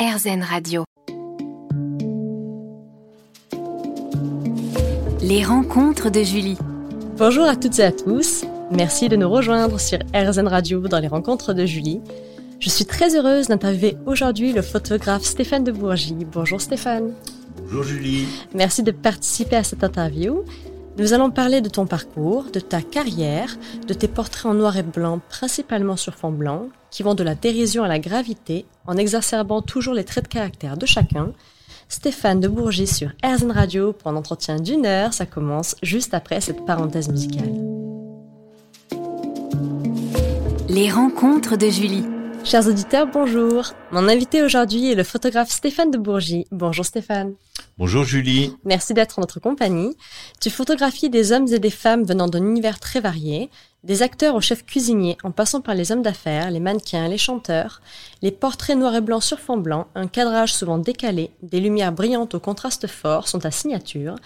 RZN Radio. Les rencontres de Julie. Bonjour à toutes et à tous. Merci de nous rejoindre sur RZN Radio dans les rencontres de Julie. Je suis très heureuse d'interviewer aujourd'hui le photographe Stéphane de Bourgie. Bonjour Stéphane. Bonjour Julie. Merci de participer à cette interview. Nous allons parler de ton parcours, de ta carrière, de tes portraits en noir et blanc, principalement sur fond blanc, qui vont de la dérision à la gravité, en exacerbant toujours les traits de caractère de chacun. Stéphane de Bourgie sur RZN Radio pour un entretien d'une heure. Ça commence juste après cette parenthèse musicale. Les rencontres de Julie. Chers auditeurs, bonjour. Mon invité aujourd'hui est le photographe Stéphane de Bourgie. Bonjour Stéphane. Bonjour Julie. Merci d'être en notre compagnie. Tu photographies des hommes et des femmes venant d'un univers très varié, des acteurs aux chefs cuisiniers, en passant par les hommes d'affaires, les mannequins, les chanteurs, les portraits noirs et blancs sur fond blanc, un cadrage souvent décalé, des lumières brillantes au contraste fort sont ta signature.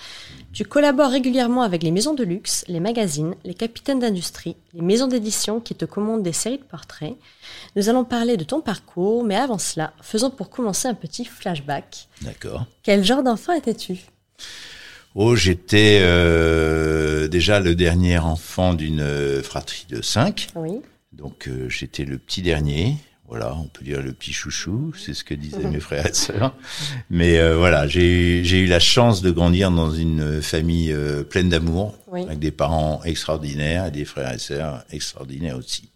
Tu collabores régulièrement avec les maisons de luxe, les magazines, les capitaines d'industrie, les maisons d'édition qui te commandent des séries de portraits. Nous allons parler de ton parcours, mais avant cela, faisons pour commencer un petit flashback. D'accord. Quel genre d'enfant étais-tu? Oh, j'étais euh, déjà le dernier enfant d'une euh, fratrie de cinq. Oui. Donc euh, j'étais le petit dernier. Voilà, on peut dire le petit chouchou, c'est ce que disaient mes frères et sœurs. Mais euh, voilà, j'ai j'ai eu la chance de grandir dans une famille euh, pleine d'amour, Oui. avec des parents extraordinaires et des frères et sœurs extraordinaires aussi.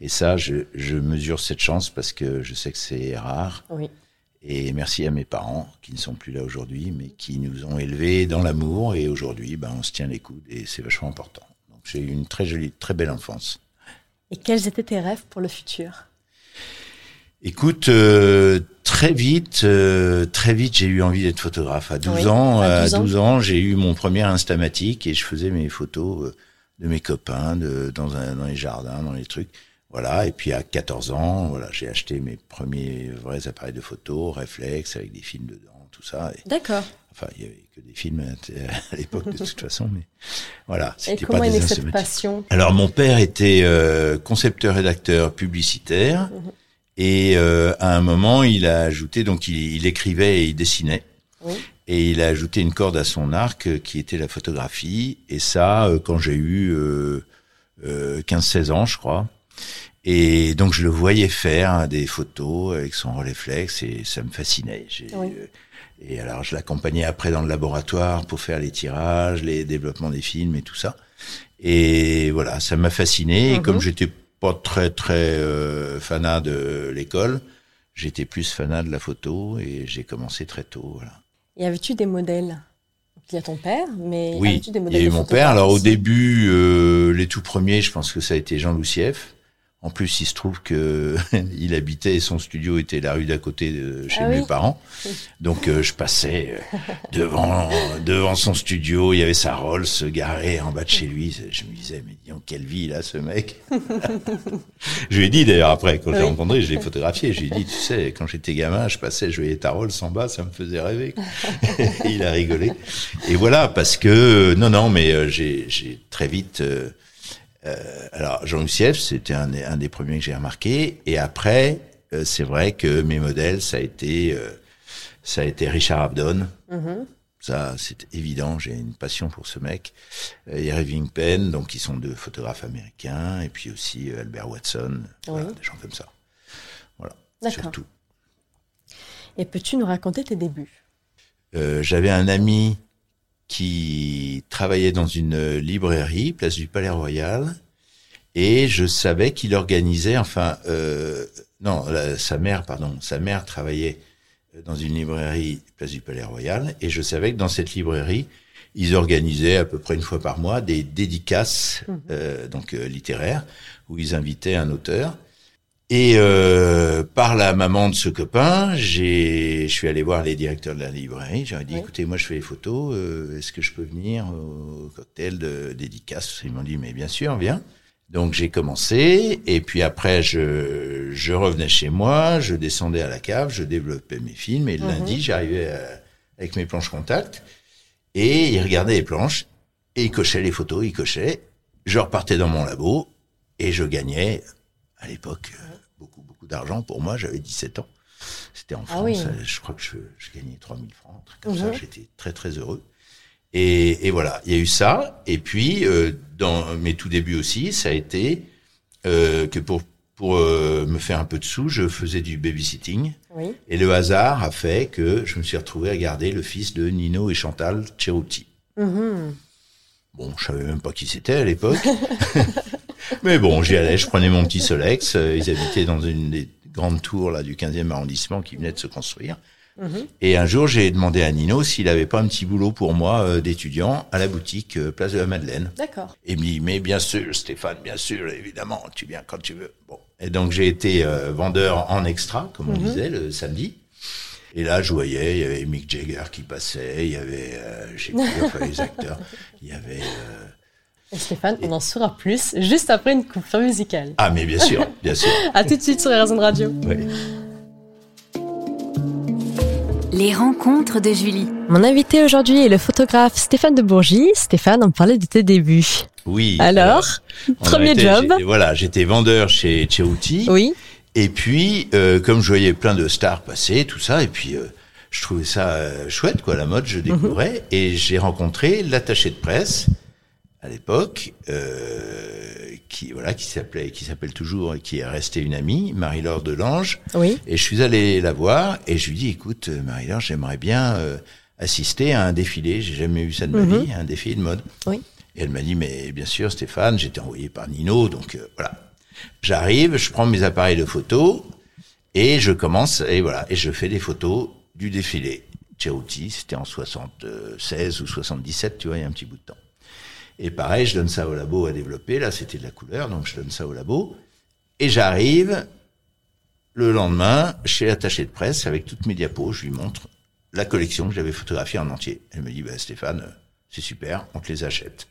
Et ça, je, je mesure cette chance parce que je sais que c'est rare. Oui. Et merci à mes parents, qui ne sont plus là aujourd'hui, mais qui nous ont élevés dans l'amour. Et aujourd'hui, ben, on se tient les coudes et c'est vachement important. Donc j'ai eu une très jolie, très belle enfance. Et quels étaient tes rêves pour le futur? Écoute, euh, très vite, euh, très vite, j'ai eu envie d'être photographe. À 12 Oui, ans, à à 12 ans. 12 ans, j'ai eu mon premier Instamatic et je faisais mes photos euh, de mes copains de, dans, un, dans les jardins, dans les trucs. Voilà. Et puis à 14 ans, voilà, j'ai acheté mes premiers vrais appareils de photo, réflexes avec des films dedans, tout ça. D'accord. Enfin, il y avait que des films à, à l'époque de toute façon, mais voilà. Et comment pas est née cette passion? Alors mon père était euh, concepteur-rédacteur publicitaire Mhm. et euh, à un moment il a ajouté donc il, il écrivait et il dessinait Oui. et il a ajouté une corde à son arc euh, qui était la photographie et ça euh, quand j'ai eu euh, euh, 15-16 ans je crois et donc je le voyais faire hein, des photos avec son réflexe et ça me fascinait. Oui. euh, et alors je l'accompagnais après dans le laboratoire pour faire les tirages, les développements des films et tout ça. Et voilà, ça m'a fasciné. Et Mhm. comme j'étais pas très très euh, fanat de l'école, j'étais plus fanat de la photo et j'ai commencé très tôt. Voilà. Et avais-tu des modèles? Il y a ton père, mais Oui, avais-tu des il y a eu mon père. Alors au début, euh, les tout premiers, je pense que ça a été Jean Loussieff. En plus, il se trouve que il habitait, son studio était la rue d'à côté de chez Ah mes oui. parents. Donc euh, je passais euh, devant devant son studio, il y avait sa Rolls garée en bas de chez lui. Je me disais, mais dis donc, quelle vie a ce mec. je lui ai dit d'ailleurs après, quand je l'ai rencontré, je l'ai photographié. Je lui ai dit, tu sais, quand j'étais gamin, je passais, je voyais ta Rolls en bas, ça me faisait rêver. Il a rigolé. Et voilà, parce que non, non, mais euh, j'ai j'ai très vite. euh, euh, alors Jean Lucieff, c'était un, des- un des premiers que j'ai remarqué. Et après, euh, c'est vrai que mes modèles, ça a été euh, ça a été Richard Avedon. Mhm. Ça, c'est évident. J'ai une passion pour ce mec. Et Irving Penn, donc ils sont deux photographes américains, et puis aussi Albert Watson, voilà, des gens comme ça. Voilà, surtout. Et peux-tu nous raconter tes débuts? J'avais un ami qui travaillait dans une librairie, place du Palais Royal, et je savais qu'il organisait, enfin, euh, non, la- sa mère, pardon, sa mère travaillait dans une librairie, place du Palais Royal, et je savais que dans cette librairie, ils organisaient à peu près une fois par mois des dédicaces, euh, donc euh, littéraires, où ils invitaient un auteur. Et euh, par la maman de ce copain, j'ai, je suis allé voir les directeurs de la librairie. J'aurais dit, Oui. écoutez, moi je fais les photos. euh, Est-ce que je peux venir au cocktail de dédicace Ils m'ont dit, mais bien sûr, viens. Donc j'ai commencé, et puis après je, je revenais chez moi, je descendais à la cave, je développais mes films, et le Mhm. lundi j'arrivais euh, avec mes planches contact, et il regardait les planches, et il cochait les photos, il cochait. Je repartais dans mon labo, et je gagnais, à l'époque, beaucoup, beaucoup d'argent pour moi, j'avais 17 ans. C'était en Ah France. oui. euh, Je crois que je, je gagnais 3000 francs, un truc comme ça. Mhm. J'étais très très heureux. Et, et voilà, il y a eu ça. Et puis, euh, dans mes tout débuts aussi, ça a été euh, que pour pour euh, me faire un peu de sous, je faisais du babysitting. Oui. Et le hasard a fait que je me suis retrouvé à garder le fils de Nino et Chantal Ceruti. Mhm. Bon, je savais même pas qui c'était à l'époque. Mais bon, j'y allais, je prenais mon petit Solex. euh, Ils habitaient dans une des grandes tours là du 15e arrondissement qui venait de se construire. Mhm. Et un jour, j'ai demandé à Nino s'il avait pas un petit boulot pour moi euh, d'étudiant à la boutique euh, Place de la Madeleine. D'accord. Et il me dit, mais bien sûr, Stéphane, bien sûr, évidemment, tu viens quand tu veux. Bon. Et donc, j'ai été euh, vendeur en extra, comme on disait, le samedi. Et là, je voyais, il y avait Mick Jagger qui passait, il y avait, je sais plus, enfin, les acteurs, il y avait... Et Stéphane, on en saura plus juste après une coupure musicale. Ah, mais bien sûr, bien sûr. À tout de suite sur les raisons de radio. Oui. Les rencontres de Julie. Mon invité aujourd'hui est le photographe Stéphane de Bourgie. Stéphane, on parlait de tes débuts. Oui. Alors, premier job. Voilà, j'étais vendeur chez Ceruti. Oui. Et puis, euh, comme je voyais plein de stars passer, tout ça, et puis euh, je trouvais ça euh, chouette, quoi, la mode, je découvrais, et j'ai rencontré l'attaché de presse à l'époque, euh, qui voilà, qui s'appelait, qui s'appelle toujours et qui est restée une amie, Marie-Laure Delange. Oui. Et je suis allé la voir et je lui dis, écoute, euh, Marie-Laure, j'aimerais bien euh, assister à un défilé. J'ai jamais vu ça de ma Mhm. vie, un défilé de mode. Oui. Et elle m'a dit, mais bien sûr, Stéphane, j'étais envoyé par Nino, donc euh, voilà. J'arrive, je prends mes appareils de photo et je commence, et voilà, et je fais des photos du défilé. Ceruti, c'était en 76 ou 77, tu vois, il y a un petit bout de temps. Et pareil, je donne ça au labo à développer. Là, c'était de la couleur, donc je donne ça au labo. Et j'arrive le lendemain chez l'attaché de presse avec toutes mes diapos. Je lui montre la collection que j'avais photographiée en entier. Elle me dit, bah, Stéphane, euh, c'est super, on te les achète.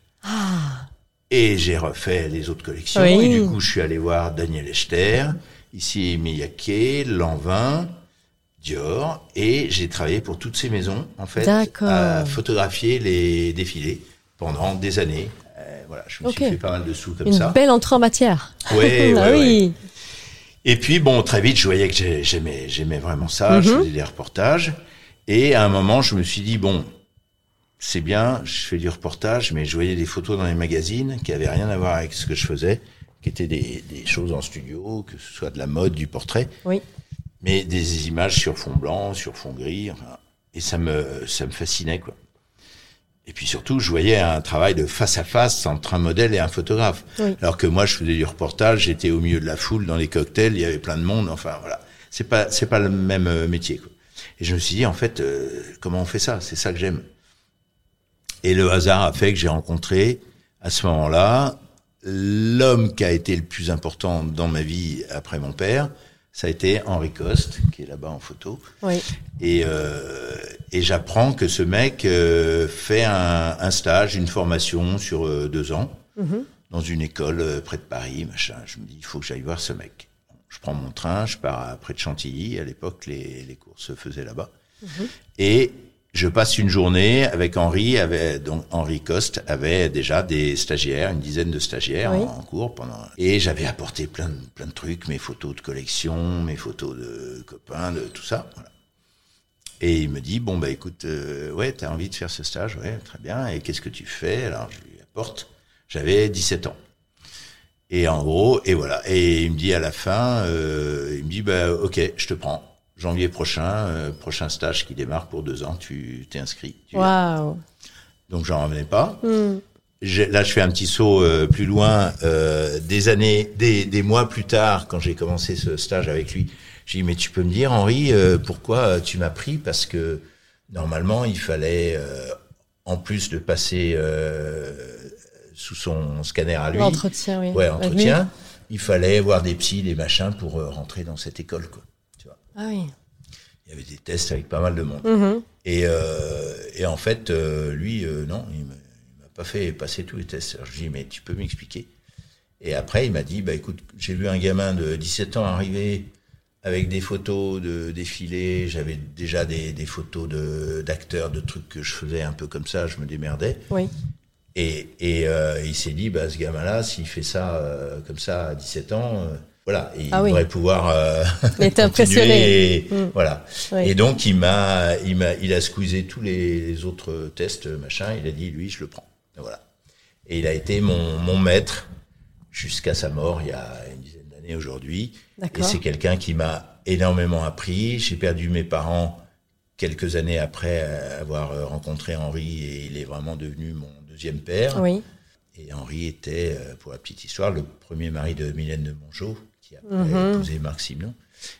Et j'ai refait les autres collections. Oui. Et du coup, je suis allé voir Daniel Echter, ici Miyake, Lanvin, Dior, et j'ai travaillé pour toutes ces maisons, en fait, à photographier les défilés pendant des années. Euh, voilà, je me suis fait pas mal de sous comme Une ça. belle entrée en matière. Ouais, ah ouais. oui. Et puis bon, très vite, je voyais que j'ai- j'aimais, j'aimais vraiment ça. Je Mhm. faisais des reportages. Et à un moment, je me suis dit bon, c'est bien, je fais du reportage, mais je voyais des photos dans les magazines qui avaient rien à voir avec ce que je faisais, qui étaient des, des choses en studio, que ce soit de la mode, du portrait, Oui. mais des images sur fond blanc, sur fond gris. Enfin, et ça me, ça me fascinait quoi. Et puis surtout, je voyais un travail de face à face entre un modèle et un photographe. Oui. Alors que moi, je faisais du reportage, j'étais au milieu de la foule, dans les cocktails, il y avait plein de monde. Enfin, voilà. C'est pas, c'est pas le même euh, métier, quoi. Et je me suis dit, en fait, euh, comment on fait ça? C'est ça que j'aime. Et le hasard a fait que j'ai rencontré, à ce moment-là, l'homme qui a été le plus important dans ma vie après mon père. Ça a été Henri Coste, qui est là-bas en photo. Oui. Et, euh, et j'apprends que ce mec euh, fait un, un stage, une formation sur euh, deux ans Mhm. dans une école près de Paris, machin. Je me dis, il faut que j'aille voir ce mec. Je prends mon train, je pars à, près de Chantilly. À l'époque, les, les cours se faisaient là-bas. Et je passe une journée avec Henri. Avait, donc Henri Coste avait déjà des stagiaires, une dizaine de stagiaires Oui. en, en cours pendant. Et j'avais apporté plein de, plein de trucs, mes photos de collection, mes photos de copains, de tout ça. Voilà. Et il me dit bon bah écoute, euh, ouais, t'as envie de faire ce stage, ouais, très bien. Et qu'est-ce que tu fais? Alors je lui apporte. J'avais 17 ans. Et en gros, et voilà. Et il me dit à la fin, euh, il me dit bah ok, je te prends. Janvier prochain, euh, prochain stage qui démarre pour deux ans, tu t'es inscrit. Waouh. Donc j'en revenais pas. Hmm. Là, je fais un petit saut euh, plus loin. euh, des années, des, des mois plus tard, quand j'ai commencé ce stage avec lui, j'ai dit mais tu peux me dire, Henri, euh, pourquoi tu m'as pris? Parce que normalement, il fallait, euh, en plus de passer euh, sous son scanner à lui, L'entretien, oui. ouais, entretien, il fallait voir des psys, des machins pour rentrer dans cette école, quoi. Ah oui. il y avait des tests avec pas mal de monde. Mhm. Et, euh, et en fait, euh, lui, euh, non, il m'a pas fait passer tous les tests. Alors, je lui ai dit, mais tu peux m'expliquer? Et après, il m'a dit, bah écoute, j'ai vu un gamin de 17 ans arriver avec des photos de défilés. J'avais déjà des, des photos de d'acteurs, de trucs que je faisais un peu comme ça. Je me démerdais. Oui. Et, et il s'est dit, bah ce gamin-là, s'il fait ça comme ça à 17 ans, voilà, il Ah oui. devrait pouvoir euh, était continuer impressionné. et- Mm. Voilà. Oui. Et donc il m'a, il m'a, il a squeezé tous les, les autres tests, machin. Il a dit lui, je le prends. Et voilà. Et il a été mon, mon maître jusqu'à sa mort il y a une dizaine d'années aujourd'hui. Et c'est quelqu'un qui m'a énormément appris. J'ai perdu mes parents quelques années après euh, avoir euh, rencontré Henri et il est vraiment devenu mon deuxième père. Oui. Et Henri était, euh, pour la petite histoire, le premier mari de Mylène de Mongeau, qui a Mhm. épousé Marc Simon.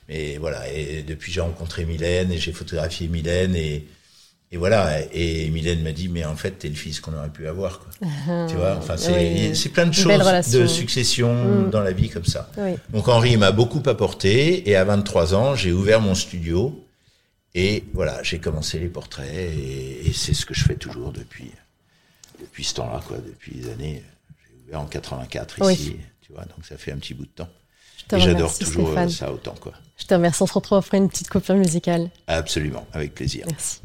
Mais voilà, et depuis j'ai rencontré Mylène et j'ai photographié Mylène et, et voilà. Et Mylène m'a dit, mais en fait, t'es le fils qu'on aurait pu avoir. Quoi. tu vois, enfin, c'est Oui. plein de choses de succession Mm. dans la vie comme ça. Oui. Donc Henri m'a beaucoup apporté et à 23 ans, j'ai ouvert mon studio et voilà, j'ai commencé les portraits et, et c'est ce que je fais toujours depuis depuis ce temps-là quoi, depuis des années. J'ai ouvert en 84 Oui. ici, tu vois, donc ça fait un petit bout de temps. Et j'adore toujours euh, Stéphane. ça autant quoi. Je te remercie. On se retrouve après une petite coupure musicale. Absolument, avec plaisir. Merci.